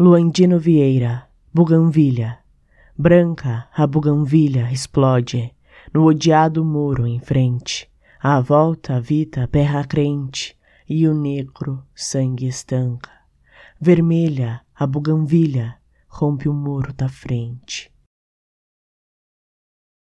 Luandino Vieira, buganvilha. Branca, a buganvilha explode no odiado muro em frente. À volta, a vita perra crente e o negro sangue estanca. Vermelha, a buganvilha rompe o muro da frente.